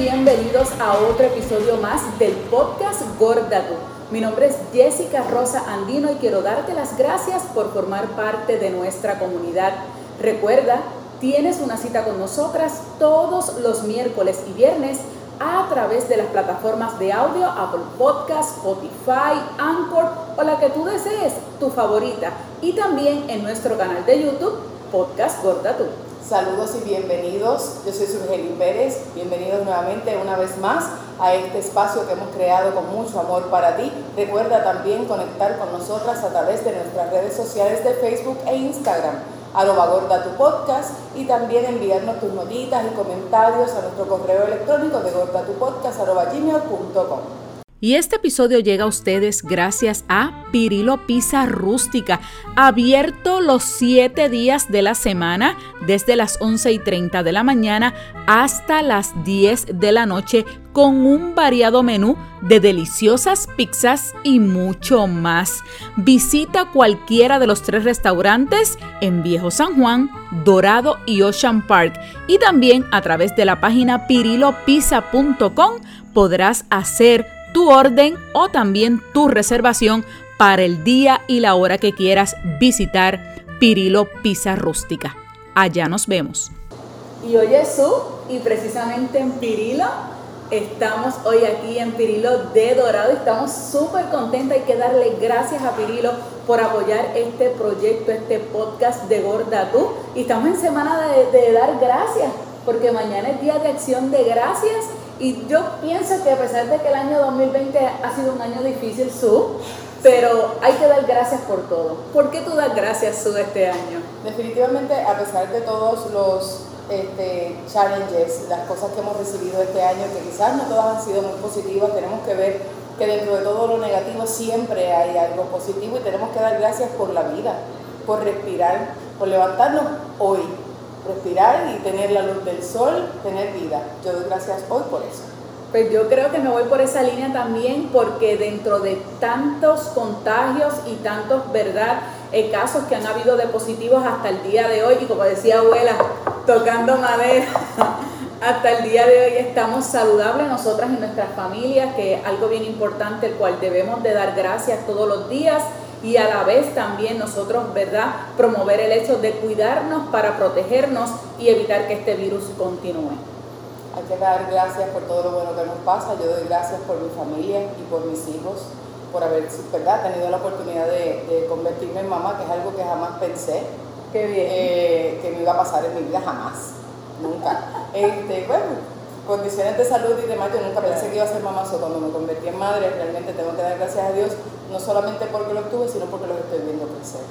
bienvenidos a otro episodio más del podcast Gorda Mi nombre es Jessica Rosa Andino y quiero darte las gracias por formar parte de nuestra comunidad. Recuerda, tienes una cita con nosotras todos los miércoles y viernes a través de las plataformas de audio Apple Podcast, Spotify, Anchor o la que tú desees, tu favorita. Y también en nuestro canal de YouTube, Podcast Gorda Tú. Saludos y bienvenidos. Yo soy Surgeli Pérez. Bienvenidos nuevamente una vez más a este espacio que hemos creado con mucho amor para ti. Recuerda también conectar con nosotras a través de nuestras redes sociales de Facebook e Instagram arroba gorda tu podcast y también enviarnos tus notitas y comentarios a nuestro correo electrónico de gorda tu podcast y este episodio llega a ustedes gracias a Pirilo Pizza Rústica, abierto los 7 días de la semana, desde las 11 y 30 de la mañana hasta las 10 de la noche, con un variado menú de deliciosas pizzas y mucho más. Visita cualquiera de los tres restaurantes en Viejo San Juan, Dorado y Ocean Park. Y también a través de la página pirilopizza.com podrás hacer tu orden o también tu reservación para el día y la hora que quieras visitar Pirilo Pizza Rústica. Allá nos vemos. Y hoy es su, y precisamente en Pirilo, estamos hoy aquí en Pirilo de Dorado. Estamos súper contentos. Hay que darle gracias a Pirilo por apoyar este proyecto, este podcast de Gorda Tú. Y estamos en semana de dar gracias, porque mañana es día de acción de gracias y yo pienso que a pesar de que el año 2020 ha sido un año difícil, Su, pero hay que dar gracias por todo. ¿Por qué tú das gracias, Su, este año? Definitivamente, a pesar de todos los este, challenges, las cosas que hemos recibido este año, que quizás no todas han sido muy positivas, tenemos que ver que dentro de todo lo negativo siempre hay algo positivo y tenemos que dar gracias por la vida, por respirar, por levantarnos hoy, respirar y tener la luz del sol, tener vida. Yo doy gracias hoy por eso. Pues yo creo que me voy por esa línea también porque dentro de tantos contagios y tantos, ¿verdad? Eh, casos que han habido de positivos hasta el día de hoy y como decía abuela, tocando madera, hasta el día de hoy estamos saludables nosotras y nuestras familias, que es algo bien importante, el cual debemos de dar gracias todos los días y a la vez también nosotros, ¿verdad?, promover el hecho de cuidarnos para protegernos y evitar que este virus continúe. Hay que dar gracias por todo lo bueno que nos pasa. Yo doy gracias por mi familia y por mis hijos, por haber ¿verdad? tenido la oportunidad de, convertirme en mamá, que es algo que jamás pensé eh, que me iba a pasar en mi vida, jamás, nunca. Este, bueno, condiciones de salud y demás, yo nunca pensé que iba a ser mamá, cuando me convertí en madre, realmente tengo que dar gracias a Dios no solamente porque los tuve, sino porque los estoy viendo crecer.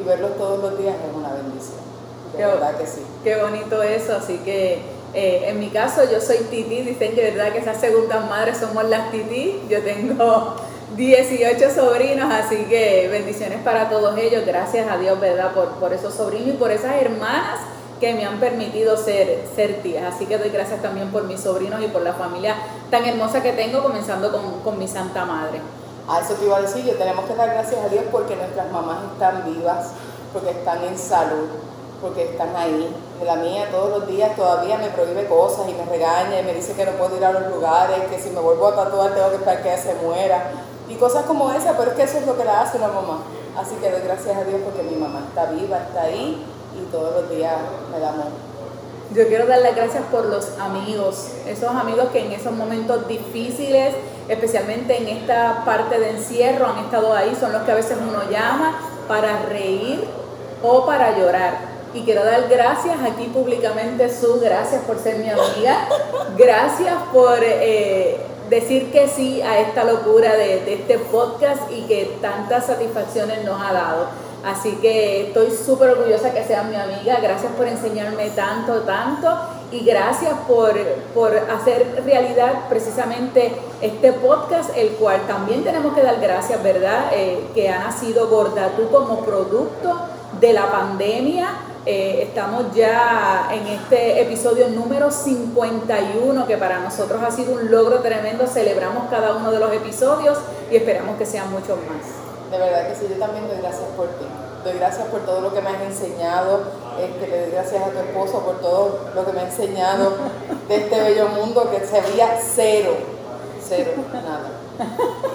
Y verlos todos los días es una bendición. De verdad que sí. Qué bonito eso, así que eh, en mi caso yo soy Titi, dicen que verdad que esas segundas madres somos las Titi, yo tengo 18 sobrinos, así que bendiciones para todos ellos, gracias a Dios, ¿verdad? Por, por esos sobrinos y por esas hermanas que me han permitido ser, ser tías. Así que doy gracias también por mis sobrinos y por la familia tan hermosa que tengo, comenzando con, con mi Santa Madre. A eso te iba a decir, yo tenemos que dar gracias a Dios porque nuestras mamás están vivas, porque están en salud, porque están ahí. La mía todos los días todavía me prohíbe cosas y me regaña y me dice que no puedo ir a los lugares, que si me vuelvo a tatuar tengo que esperar que ella se muera. Y cosas como esa, pero es que eso es lo que la hace una mamá. Así que doy gracias a Dios porque mi mamá está viva, está ahí y todos los días me da amor. Yo quiero dar las gracias por los amigos, esos amigos que en esos momentos difíciles especialmente en esta parte de encierro, han estado ahí, son los que a veces uno llama para reír o para llorar. Y quiero dar gracias aquí públicamente, Su, gracias por ser mi amiga, gracias por eh, decir que sí a esta locura de, de este podcast y que tantas satisfacciones nos ha dado. Así que estoy súper orgullosa que seas mi amiga, gracias por enseñarme tanto, tanto y gracias por, hacer realidad precisamente este podcast, el cual también tenemos que dar gracias, ¿verdad? Eh, que ha nacido Gordatú como producto de la pandemia. Eh, estamos ya en este episodio número 51, que para nosotros ha sido un logro tremendo. Celebramos cada uno de los episodios y esperamos que sean muchos más. De verdad que sí, yo también doy gracias por ti doy gracias por todo lo que me has enseñado, este, le doy gracias a tu esposo por todo lo que me ha enseñado de este bello mundo que se veía cero, cero, nada.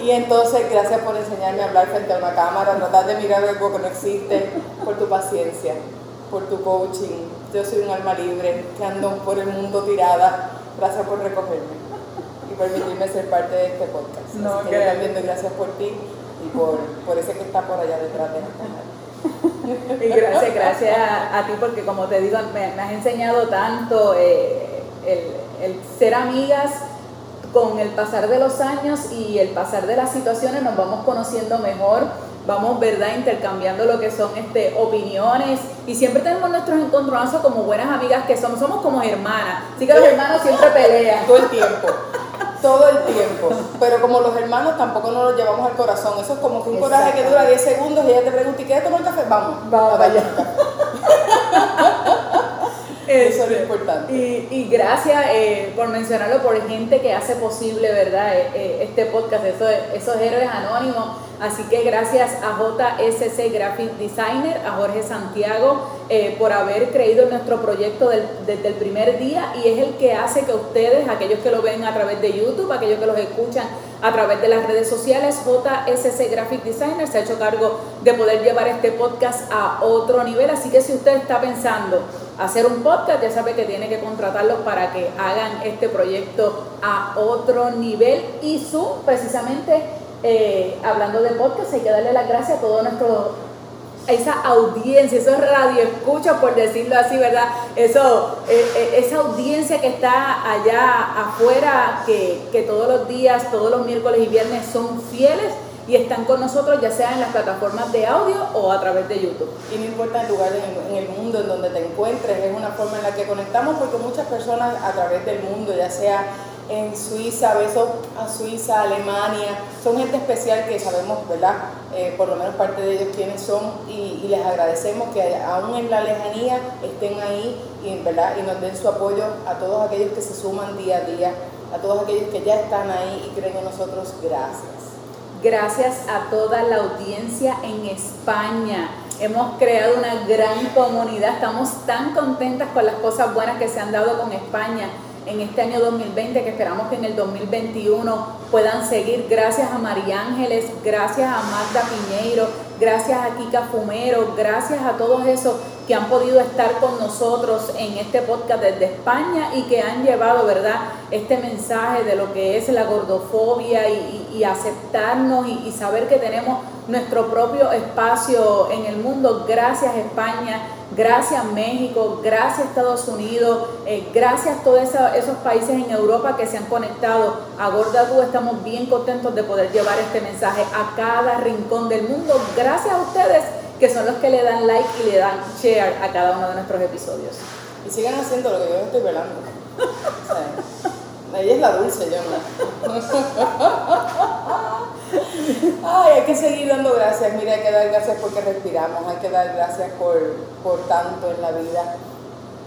Y entonces, gracias por enseñarme a hablar frente a una cámara, tratar de mirar algo que no existe, por tu paciencia, por tu coaching. Yo soy un alma libre que ando por el mundo tirada. Gracias por recogerme y permitirme ser parte de este podcast. No, Así que yo también doy gracias por ti y por, por ese que está por allá detrás de y gracias, gracias a, ti porque como te digo, me, has enseñado tanto eh, el, el ser amigas con el pasar de los años y el pasar de las situaciones nos vamos conociendo mejor, vamos, ¿verdad?, intercambiando lo que son este, opiniones y siempre tenemos nuestros encontronazos como buenas amigas que somos, somos como hermanas, así que los hermanos siempre pelean. Todo el tiempo. Todo el tiempo. Pero como los hermanos tampoco nos los llevamos al corazón. Eso es como que un coraje que dura 10 segundos y ella te pregunta, ¿y quieres tomar café? Vamos. Vamos, vaya. Eso es lo importante. Y, gracias eh, por mencionarlo, por gente que hace posible, ¿verdad? Eh, eh, este podcast, esos, esos héroes anónimos. Así que gracias a JSC Graphic Designer, a Jorge Santiago, por haber creído en nuestro proyecto desde el primer día y es el que hace que ustedes, aquellos que lo ven a través de YouTube, aquellos que los escuchan a través de las redes sociales, JSC Graphic Designer se ha hecho cargo de poder llevar este podcast a otro nivel. Así que si usted está pensando hacer un podcast, ya sabe que tiene que contratarlos para que hagan este proyecto a otro nivel. Y su, precisamente, eh, hablando de podcast, hay que darle las gracias a todo nuestro esa audiencia, esos radioescuchos, por decirlo así, ¿verdad? Eso, eh, eh, esa audiencia que está allá afuera, que, que todos los días, todos los miércoles y viernes son fieles y están con nosotros ya sea en las plataformas de audio o a través de YouTube. Y no importa el lugar en, el mundo en donde te encuentres, es una forma en la que conectamos porque muchas personas a través del mundo, ya sea en Suiza, besos a Suiza, Alemania, son gente especial que sabemos, ¿verdad? Eh, por lo menos parte de ellos quiénes son y, les agradecemos que aún en la lejanía estén ahí y, ¿verdad? y nos den su apoyo a todos aquellos que se suman día a día, a todos aquellos que ya están ahí y creen en nosotros, gracias. Gracias a toda la audiencia en España. Hemos creado una gran comunidad. Estamos tan contentas con las cosas buenas que se han dado con España en este año 2020, que esperamos que en el 2021 puedan seguir. Gracias a María Ángeles, gracias a Magda Piñeiro, gracias a Kika Fumero, gracias a todos esos que han podido estar con nosotros en este podcast desde España y que han llevado, ¿verdad?, este mensaje de lo que es la gordofobia y, aceptarnos y, saber que tenemos nuestro propio espacio en el mundo. Gracias España, gracias México, gracias Estados Unidos, eh, gracias a todos esos países en Europa que se han conectado a Gorda Estamos bien contentos de poder llevar este mensaje a cada rincón del mundo. Gracias a ustedes que son los que le dan like y le dan share a cada uno de nuestros episodios. Y sigan haciendo lo que yo estoy velando. ella es la dulce, yo no. Ay, hay que seguir dando gracias. Mira, hay que dar gracias porque respiramos, hay que dar gracias por, por tanto en la vida.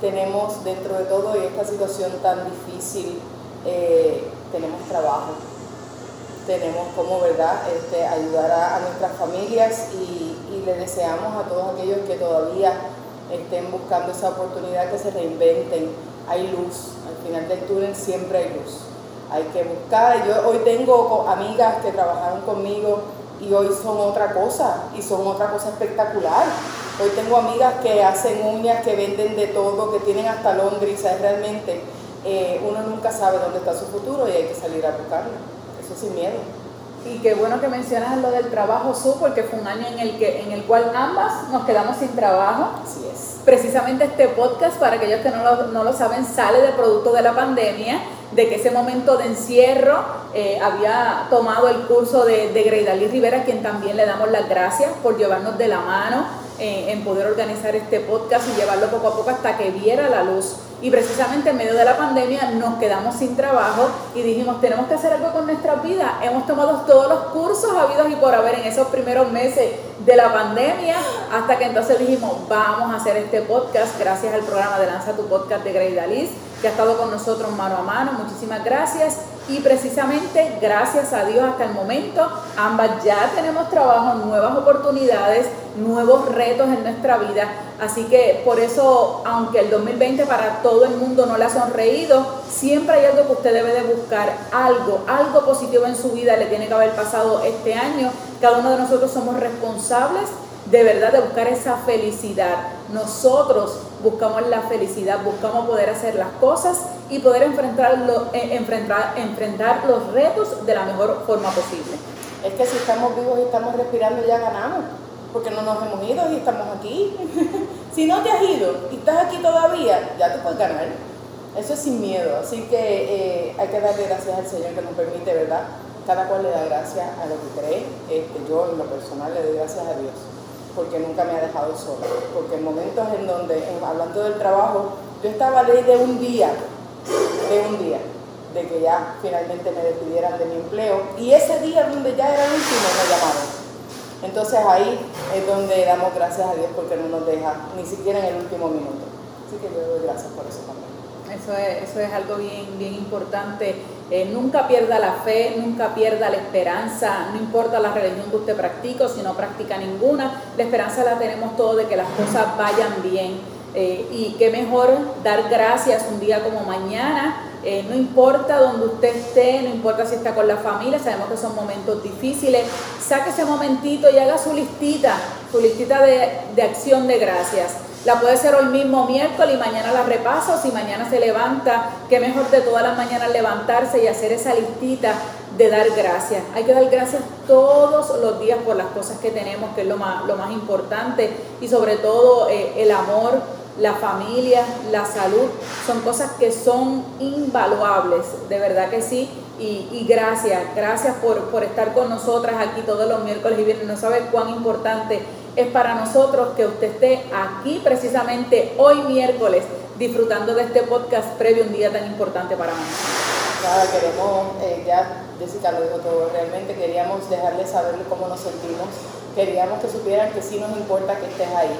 Tenemos dentro de todo y esta situación tan difícil, eh, tenemos trabajo, tenemos como verdad este, ayudar a, nuestras familias y, le deseamos a todos aquellos que todavía estén buscando esa oportunidad que se reinventen. Hay luz, al final del túnel siempre hay luz hay que buscar. Yo hoy tengo amigas que trabajaron conmigo y hoy son otra cosa y son otra cosa espectacular. Hoy tengo amigas que hacen uñas, que venden de todo, que tienen hasta Londres, realmente eh, uno nunca sabe dónde está su futuro y hay que salir a buscarlo, eso sin miedo. Y qué bueno que mencionas lo del trabajo su, porque fue un año en el, que, en el cual ambas nos quedamos sin trabajo. Así es. Precisamente este podcast, para aquellos que no lo, no lo saben, sale de producto de la pandemia de que ese momento de encierro eh, había tomado el curso de, de Greidalí Rivera, quien también le damos las gracias por llevarnos de la mano eh, en poder organizar este podcast y llevarlo poco a poco hasta que viera la luz. Y precisamente en medio de la pandemia nos quedamos sin trabajo y dijimos, tenemos que hacer algo con nuestra vida. Hemos tomado todos los cursos habidos y por haber en esos primeros meses de la pandemia, hasta que entonces dijimos, vamos a hacer este podcast gracias al programa de Lanza tu Podcast de Grey Dalis, que ha estado con nosotros mano a mano. Muchísimas gracias. Y precisamente gracias a Dios hasta el momento ambas ya tenemos trabajo, nuevas oportunidades, nuevos retos en nuestra vida. Así que por eso, aunque el 2020 para todo el mundo no le ha sonreído, siempre hay algo que usted debe de buscar, algo, algo positivo en su vida le tiene que haber pasado este año. Cada uno de nosotros somos responsables de verdad de buscar esa felicidad. Nosotros buscamos la felicidad, buscamos poder hacer las cosas y poder enfrentarlo, eh, enfrentar, enfrentar los retos de la mejor forma posible. Es que si estamos vivos y estamos respirando ya ganamos, porque no nos hemos ido y estamos aquí. si no te has ido y estás aquí todavía, ya te puedes ganar. Eso es sin miedo, así que eh, hay que darle gracias al Señor que nos permite, ¿verdad? Cada cual le da gracias a lo que cree. Este, yo en lo personal le doy gracias a Dios porque nunca me ha dejado solo. Porque en momentos en donde, hablando del trabajo, yo estaba ley de un día, de un día, de que ya finalmente me despidieran de mi empleo. Y ese día donde ya era último me llamaron. Entonces ahí es donde damos gracias a Dios porque no nos deja ni siquiera en el último minuto. Así que yo doy gracias por eso también. Eso es, eso es algo bien, bien importante. Eh, nunca pierda la fe, nunca pierda la esperanza, no importa la religión que usted practique o si no practica ninguna, la esperanza la tenemos todos de que las cosas vayan bien. Eh, y qué mejor dar gracias un día como mañana, eh, no importa donde usted esté, no importa si está con la familia, sabemos que son momentos difíciles, saque ese momentito y haga su listita, su listita de, de acción de gracias. La puede ser hoy mismo miércoles y mañana la repasa o si mañana se levanta, qué mejor de todas las mañanas levantarse y hacer esa listita de dar gracias. Hay que dar gracias todos los días por las cosas que tenemos, que es lo más, lo más importante y sobre todo eh, el amor, la familia, la salud, son cosas que son invaluables, de verdad que sí. Y, gracias, gracias por, por estar con nosotras aquí todos los miércoles y viernes. No sabes cuán importante es para nosotros que usted esté aquí precisamente hoy miércoles disfrutando de este podcast previo a un día tan importante para nosotros. Nada, queremos, eh, ya Jessica lo dijo todo, realmente queríamos dejarles saber cómo nos sentimos, queríamos que supieran que sí nos importa que estés ahí,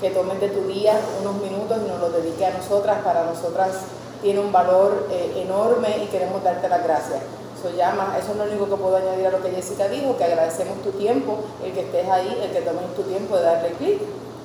que tomes de tu día unos minutos y nos los dediques a nosotras, para nosotras tiene un valor eh, enorme y queremos darte las gracias. Eso, llama, eso es lo único que puedo añadir a lo que Jessica dijo, que agradecemos tu tiempo, el que estés ahí, el que tomes tu tiempo de darle clic,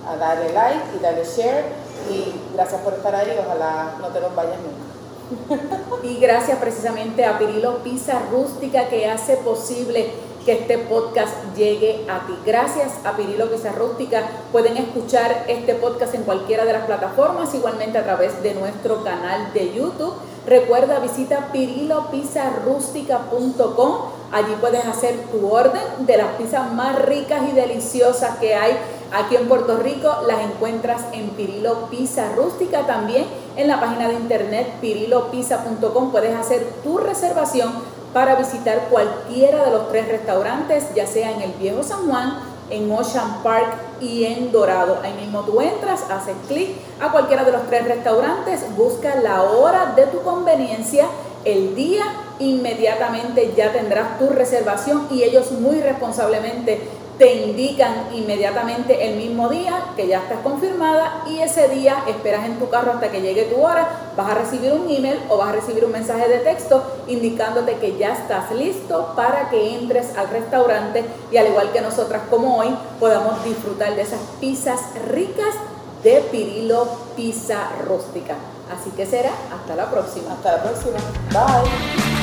a darle like y darle share. Y gracias por estar ahí, ojalá no te los vayas nunca. y gracias precisamente a Pirilo Pizza Rústica que hace posible que este podcast llegue a ti. Gracias a Pirilo Pizza Rústica. Pueden escuchar este podcast en cualquiera de las plataformas, igualmente a través de nuestro canal de YouTube. Recuerda, visita pirilopizarrústica.com. Allí puedes hacer tu orden de las pizzas más ricas y deliciosas que hay aquí en Puerto Rico. Las encuentras en Pirilo Pizza Rústica también en la página de internet pirilopizza.com. Puedes hacer tu reservación para visitar cualquiera de los tres restaurantes, ya sea en el Viejo San Juan, en Ocean Park y en Dorado. Ahí mismo tú entras, haces clic a cualquiera de los tres restaurantes, busca la hora de tu conveniencia, el día, inmediatamente ya tendrás tu reservación y ellos muy responsablemente te indican inmediatamente el mismo día que ya estás confirmada y ese día esperas en tu carro hasta que llegue tu hora, vas a recibir un email o vas a recibir un mensaje de texto indicándote que ya estás listo para que entres al restaurante y al igual que nosotras como hoy podamos disfrutar de esas pizzas ricas de Pirilo Pizza Rústica. Así que será hasta la próxima. Hasta la próxima. Bye.